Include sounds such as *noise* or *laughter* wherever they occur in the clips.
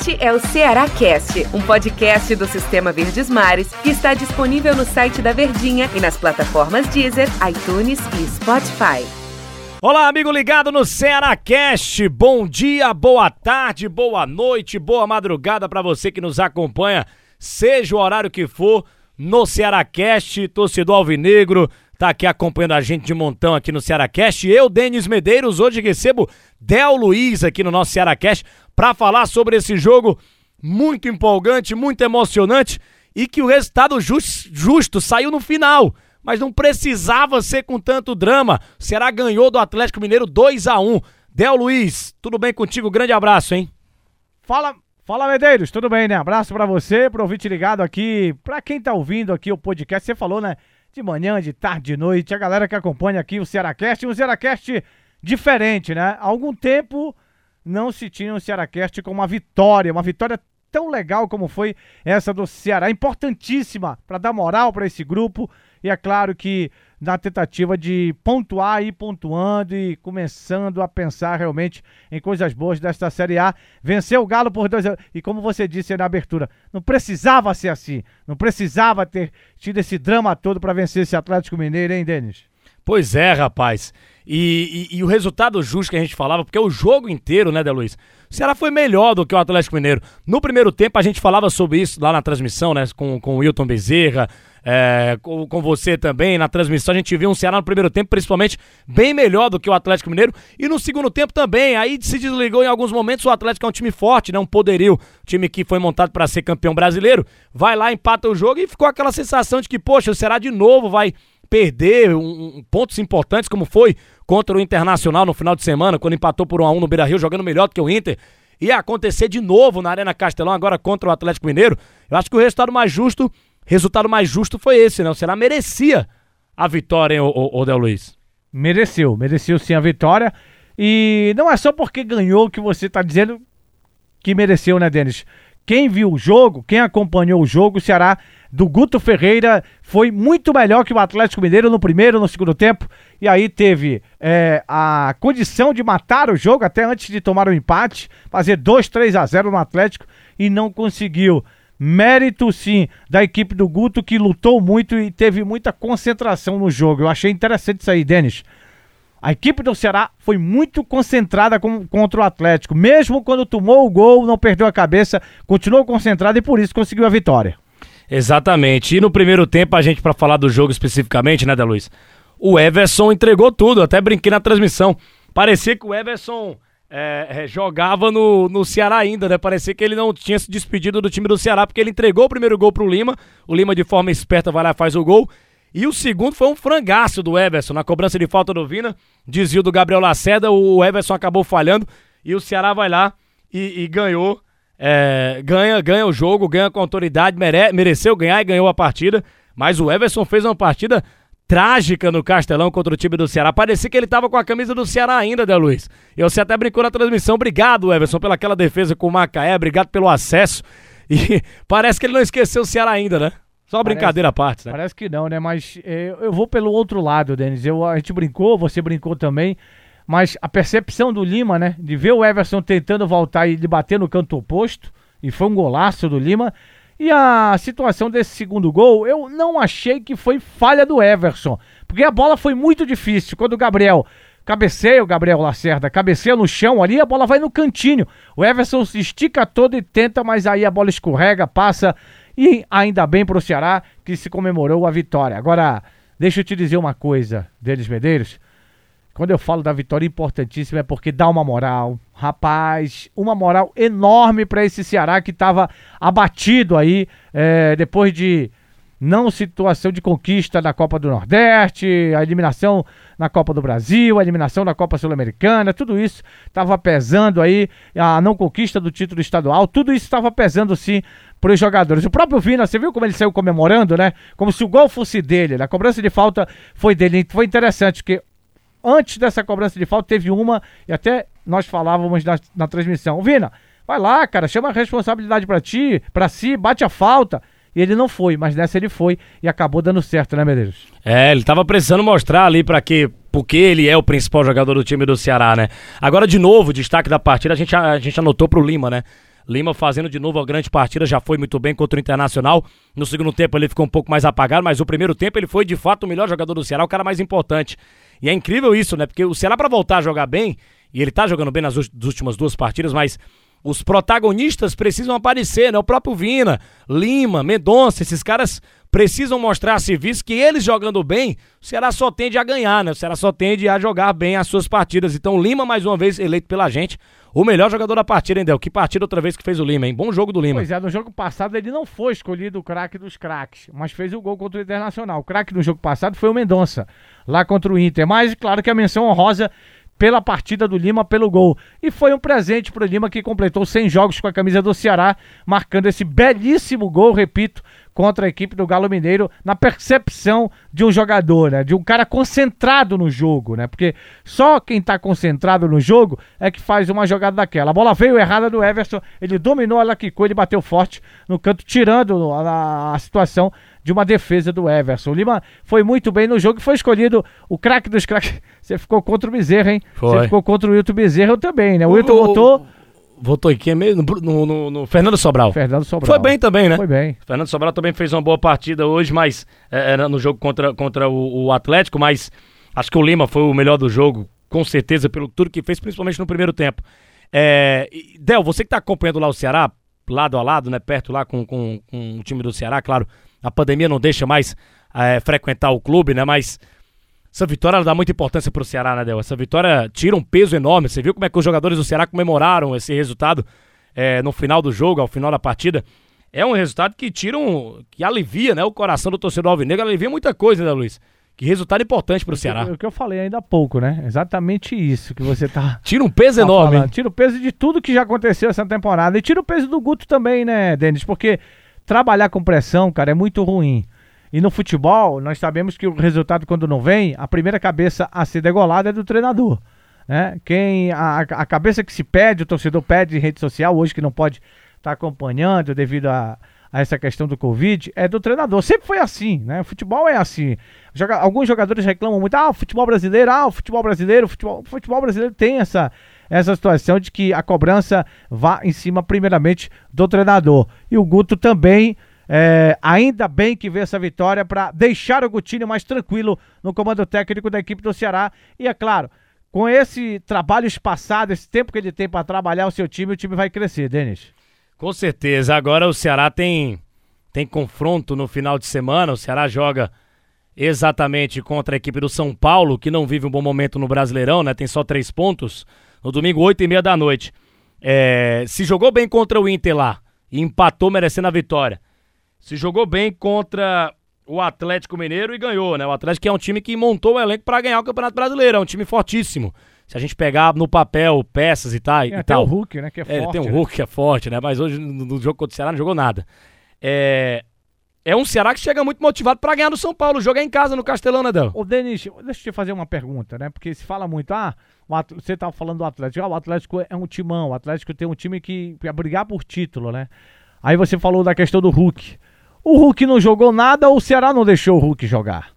Este é o Ceará Cast, um podcast do Sistema Verdes Mares que está disponível no site da Verdinha e nas plataformas Deezer, iTunes e Spotify. Olá, amigo ligado no Ceará Cast. Bom dia, boa tarde, boa noite, boa madrugada para você que nos acompanha, seja o horário que for, no Ceará Cast, torcedor alvinegro, tá aqui acompanhando a gente de montão aqui no Ceará Cast. Eu, Denis Medeiros, hoje recebo Del Luiz aqui no nosso Ceará Cast para falar sobre esse jogo muito empolgante, muito emocionante e que o resultado just, justo saiu no final, mas não precisava ser com tanto drama. O Ceará ganhou do Atlético Mineiro 2 a 1. Del Luiz, tudo bem contigo? Grande abraço, hein? Fala, fala Medeiros, tudo bem, né? Abraço para você, pro ouvinte ligado aqui, para quem tá ouvindo aqui o podcast, você falou, né? De manhã, de tarde, de noite, a galera que acompanha aqui o Cearacast, um Cearacast diferente, né? Há algum tempo não se tinha um Cearacast com uma vitória, uma vitória tão legal como foi essa do Ceará, importantíssima para dar moral para esse grupo. E é claro que na tentativa de pontuar e pontuando e começando a pensar realmente em coisas boas desta Série A. Venceu o Galo por dois E como você disse na abertura, não precisava ser assim. Não precisava ter tido esse drama todo para vencer esse Atlético Mineiro, hein, Denis? Pois é, rapaz. E, e, e, o resultado justo que a gente falava, porque é o jogo inteiro, né, De Luiz? O Ceará foi melhor do que o Atlético Mineiro. No primeiro tempo, a gente falava sobre isso lá na transmissão, né? Com, com o Wilton Bezerra, é, com, com você também. Na transmissão, a gente viu um Ceará no primeiro tempo, principalmente, bem melhor do que o Atlético Mineiro. E no segundo tempo também. Aí se desligou em alguns momentos. O Atlético é um time forte, né? Um poderio. Time que foi montado para ser campeão brasileiro. Vai lá, empata o jogo e ficou aquela sensação de que, poxa, o Ceará de novo vai perder um, um, pontos importantes, como foi contra o Internacional no final de semana, quando empatou por 1 a 1 no Beira-Rio, jogando melhor do que o Inter. Ia acontecer de novo na Arena Castelão, agora contra o Atlético Mineiro. Eu acho que o resultado mais justo, resultado mais justo foi esse, né? O Ceará merecia a vitória, hein, o, o, Del Luiz? Mereceu, mereceu sim a vitória. E não é só porque ganhou que você está dizendo que mereceu, né, Denis? Quem viu o jogo, quem acompanhou o jogo, o Ceará do Guto Ferreira foi muito melhor que o Atlético Mineiro no primeiro, no segundo tempo. E aí teve é, a condição de matar o jogo até antes de tomar o empate, fazer 2, 3 a 0 no Atlético e não conseguiu. Mérito sim da equipe do Guto que lutou muito e teve muita concentração no jogo. Eu achei interessante isso aí, Denis. A equipe do Ceará foi muito concentrada com, contra o Atlético. Mesmo quando tomou o gol, não perdeu a cabeça, continuou concentrada e por isso conseguiu a vitória. Exatamente. E no primeiro tempo, a gente, para falar do jogo especificamente, né, da Luiz? O Everson entregou tudo, até brinquei na transmissão. Parecia que o Everson é, é, jogava no, no Ceará ainda, né? Parecia que ele não tinha se despedido do time do Ceará, porque ele entregou o primeiro gol pro Lima. O Lima, de forma esperta, vai lá faz o gol. E o segundo foi um frangaço do Everson, na cobrança de falta do Vina. Desvio do Gabriel Lacerda, o Everson acabou falhando. E o Ceará vai lá e, e ganhou é, ganha, ganha o jogo, ganha com autoridade, mere, mereceu ganhar e ganhou a partida. Mas o Everson fez uma partida trágica no Castelão contra o time do Ceará. Parecia que ele estava com a camisa do Ceará ainda, Del Luiz. E você até brincou na transmissão. Obrigado, Everson, pelaquela defesa com o Macaé. Obrigado pelo acesso. E *laughs* parece que ele não esqueceu o Ceará ainda, né? Só brincadeira à parte, né? Parece que não, né? Mas é, eu vou pelo outro lado, Denis. Eu, a gente brincou, você brincou também. Mas a percepção do Lima, né? De ver o Everson tentando voltar e bater no canto oposto, e foi um golaço do Lima. E a situação desse segundo gol, eu não achei que foi falha do Everson, porque a bola foi muito difícil. Quando o Gabriel cabeceia, o Gabriel Lacerda cabeceia no chão ali, a bola vai no cantinho. O Everson se estica todo e tenta, mas aí a bola escorrega, passa. E ainda bem pro Ceará que se comemorou a vitória. Agora, deixa eu te dizer uma coisa, Denis Medeiros. Quando eu falo da vitória importantíssima é porque dá uma moral. Rapaz, uma moral enorme para esse Ceará que estava abatido aí é, depois de não situação de conquista da Copa do Nordeste, a eliminação na Copa do Brasil, a eliminação da Copa Sul-Americana, tudo isso estava pesando aí, a não conquista do título estadual, tudo isso estava pesando sim para os jogadores. O próprio Vina, você viu como ele saiu comemorando, né? Como se o gol fosse dele, né? a cobrança de falta foi dele. Foi interessante, porque antes dessa cobrança de falta, teve uma, e até nós falávamos na, na transmissão. Vina, vai lá, cara, chama a responsabilidade para ti, para si, bate a falta. E ele não foi, mas nessa ele foi e acabou dando certo, né, Medeiros? É, ele tava precisando mostrar ali para que porque ele é o principal jogador do time do Ceará, né? Agora, de novo, destaque da partida, a gente, a, a gente anotou pro Lima, né? Lima fazendo de novo a grande partida, já foi muito bem contra o Internacional. No segundo tempo ele ficou um pouco mais apagado, mas o primeiro tempo ele foi de fato o melhor jogador do Ceará, o cara mais importante. E é incrível isso, né? Porque o Ceará para voltar a jogar bem, e ele tá jogando bem nas últimas duas partidas, mas os protagonistas precisam aparecer, né? O próprio Vina, Lima, Mendonça, esses caras precisam mostrar serviço que eles jogando bem, o Ceará só tende a ganhar, né? O Ceará só tende a jogar bem as suas partidas. Então, Lima, mais uma vez, eleito pela gente, o melhor jogador da partida, hein, Del? Que partida outra vez que fez o Lima, hein? Bom jogo do Lima. Pois é, no jogo passado ele não foi escolhido o craque dos craques, mas fez o gol contra o Internacional. O craque do jogo passado foi o Mendonça, lá contra o Inter. Mas, claro que a menção honrosa pela partida do Lima, pelo gol. E foi um presente para o Lima que completou 100 jogos com a camisa do Ceará, marcando esse belíssimo gol, repito, contra a equipe do Galo Mineiro na percepção de um jogador, né? De um cara concentrado no jogo, né? Porque só quem está concentrado no jogo é que faz uma jogada daquela. A bola veio errada do Everson, ele dominou, ela quicou, ele bateu forte no canto, tirando a, a situação de uma defesa do Everson. O Lima foi muito bem no jogo e foi escolhido o craque dos craques. *laughs* Você ficou contra o Bezerra, hein? Foi. Você ficou contra o Wilton Bezerra também, né? O Wilton votou. Votou em quem mesmo? No, no, no, Fernando Sobral. Fernando Sobral. Foi bem também, né? Foi bem. Fernando Sobral também fez uma boa partida hoje, mas é, era no jogo contra, contra o, o, Atlético, mas acho que o Lima foi o melhor do jogo, com certeza, pelo tudo que fez, principalmente no primeiro tempo. É, Del, você que está acompanhando lá o Ceará, lado a lado, né? Perto lá com, com, com o time do Ceará, claro, a pandemia não deixa mais é, frequentar o clube, né? Mas essa vitória dá muita importância pro Ceará, né, Del? Essa vitória tira um peso enorme. Você viu como é que os jogadores do Ceará comemoraram esse resultado é, no final do jogo, ao final da partida? É um resultado que tira um. que alivia, né? O coração do torcedor alvinegro, alivia muita coisa, né, Luiz? Que resultado importante pro Ceará. O que eu falei ainda há pouco, né? Exatamente isso que você tá. *laughs* Tira um peso tá enorme. Tira o peso de tudo que já aconteceu essa temporada. E tira o peso do Guto também, né, Denis? Porque trabalhar com pressão, cara, é muito ruim. E no futebol, nós sabemos que o resultado, quando não vem, a primeira cabeça a ser degolada é do treinador. Né? Quem, a, a cabeça que se pede, o torcedor pede em rede social, hoje que não pode estar tá acompanhando devido a, a, essa questão do Covid, é do treinador. Sempre foi assim, né? O futebol é assim. Joga, alguns jogadores reclamam muito, ah, o futebol brasileiro, ah, o futebol brasileiro, o futebol, o futebol brasileiro tem essa, essa situação de que a cobrança vá em cima, primeiramente, do treinador. E o Guto também é, ainda bem que veio essa vitória para deixar o Gutinho mais tranquilo no comando técnico da equipe do Ceará. E é claro, com esse trabalho espaçado, esse tempo que ele tem para trabalhar o seu time, o time vai crescer, Denis. Com certeza. Agora o Ceará tem, tem confronto no final de semana. O Ceará joga exatamente contra a equipe do São Paulo, que não vive um bom momento no Brasileirão, né? Tem só três pontos. No domingo, oito e meia da noite. É, se jogou bem contra o Inter lá e empatou merecendo a vitória se jogou bem contra o Atlético Mineiro e ganhou, né? O Atlético é um time que montou o elenco para ganhar o Campeonato Brasileiro, é um time fortíssimo. Se a gente pegar no papel peças e, tá, e tem tal. o Hulk, né? Que é, é forte. Tem o né? Hulk que é forte, né? Mas hoje no, no, jogo contra o Ceará não jogou nada. É, é um Ceará que chega muito motivado para ganhar do São Paulo. O jogo é em casa no Castelão, né, Del? Ô, Denis, deixa eu te fazer uma pergunta, né? Porque se fala muito, ah, você tava falando do Atlético, ah, o Atlético é um timão, o Atlético tem um time que quer brigar por título, né? Aí você falou da questão do Hulk. O Hulk não jogou nada ou o Ceará não deixou o Hulk jogar?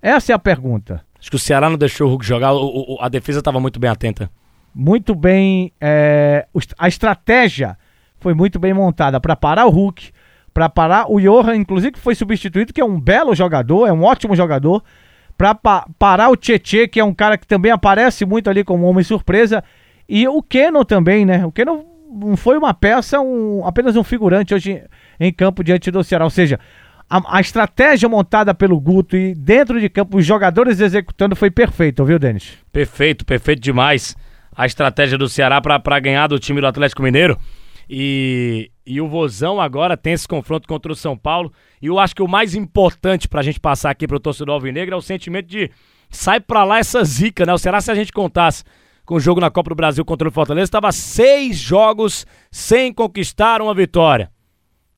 Essa é a pergunta. Acho que o Ceará não deixou o Hulk jogar, o, o, a defesa estava muito bem atenta. Muito bem. É, a estratégia foi muito bem montada para parar o Hulk, para parar o Johan, inclusive que foi substituído, que é um belo jogador, é um ótimo jogador, para pa parar o Tietê, que é um cara que também aparece muito ali como homem surpresa, e o Keno também, né? O Keno foi uma peça, um, apenas um figurante hoje em campo diante do Ceará. Ou seja, a, a, estratégia montada pelo Guto e dentro de campo, os jogadores executando foi perfeito, viu, Denis? Perfeito, perfeito demais. A estratégia do Ceará para ganhar do time do Atlético Mineiro. E, e o Vozão agora tem esse confronto contra o São Paulo. E eu acho que o mais importante para a gente passar aqui para o torcedor alvinegro é o sentimento de sai para lá essa zica, né? O Ceará, se a gente contasse com o jogo na Copa do Brasil contra o Fortaleza, estava seis jogos sem conquistar uma vitória.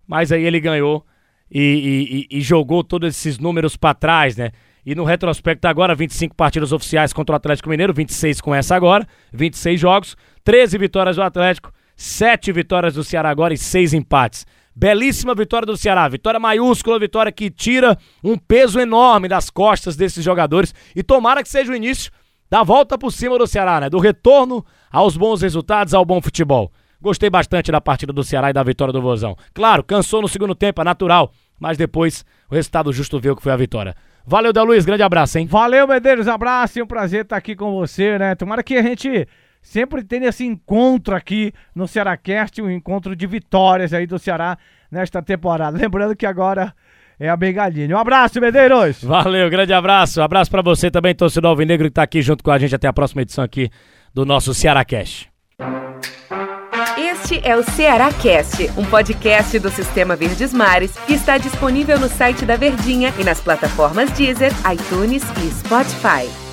Mas aí ele ganhou e, e, e jogou todos esses números para trás, né? E no retrospecto agora, 25 partidas oficiais contra o Atlético Mineiro, 26 com essa agora, 26 jogos, 13 vitórias do Atlético, 7 vitórias do Ceará agora e 6 empates. Belíssima vitória do Ceará, vitória maiúscula, vitória que tira um peso enorme das costas desses jogadores e tomara que seja o início da volta por cima do Ceará, né? Do retorno aos bons resultados, ao bom futebol. Gostei bastante da partida do Ceará e da vitória do Vozão. Claro, cansou no segundo tempo, é natural, mas depois o resultado justo veio que foi a vitória. Valeu, Del Luiz, grande abraço, hein? Valeu, Medeiros, abraço, é um prazer estar aqui com você, né? Tomara que a gente sempre tenha esse encontro aqui no Cearacast, um encontro de vitórias aí do Ceará nesta temporada. *laughs* Lembrando que agora é a Bengalinha. Um abraço, Medeiros! Valeu, grande abraço. Abraço para você também, torcedor Alvinegro, que tá aqui junto com a gente até a próxima edição aqui do nosso Cearacast. Este é o Ceará Cast, um podcast do Sistema Verdes Mares que está disponível no site da Verdinha e nas plataformas Deezer, iTunes e Spotify.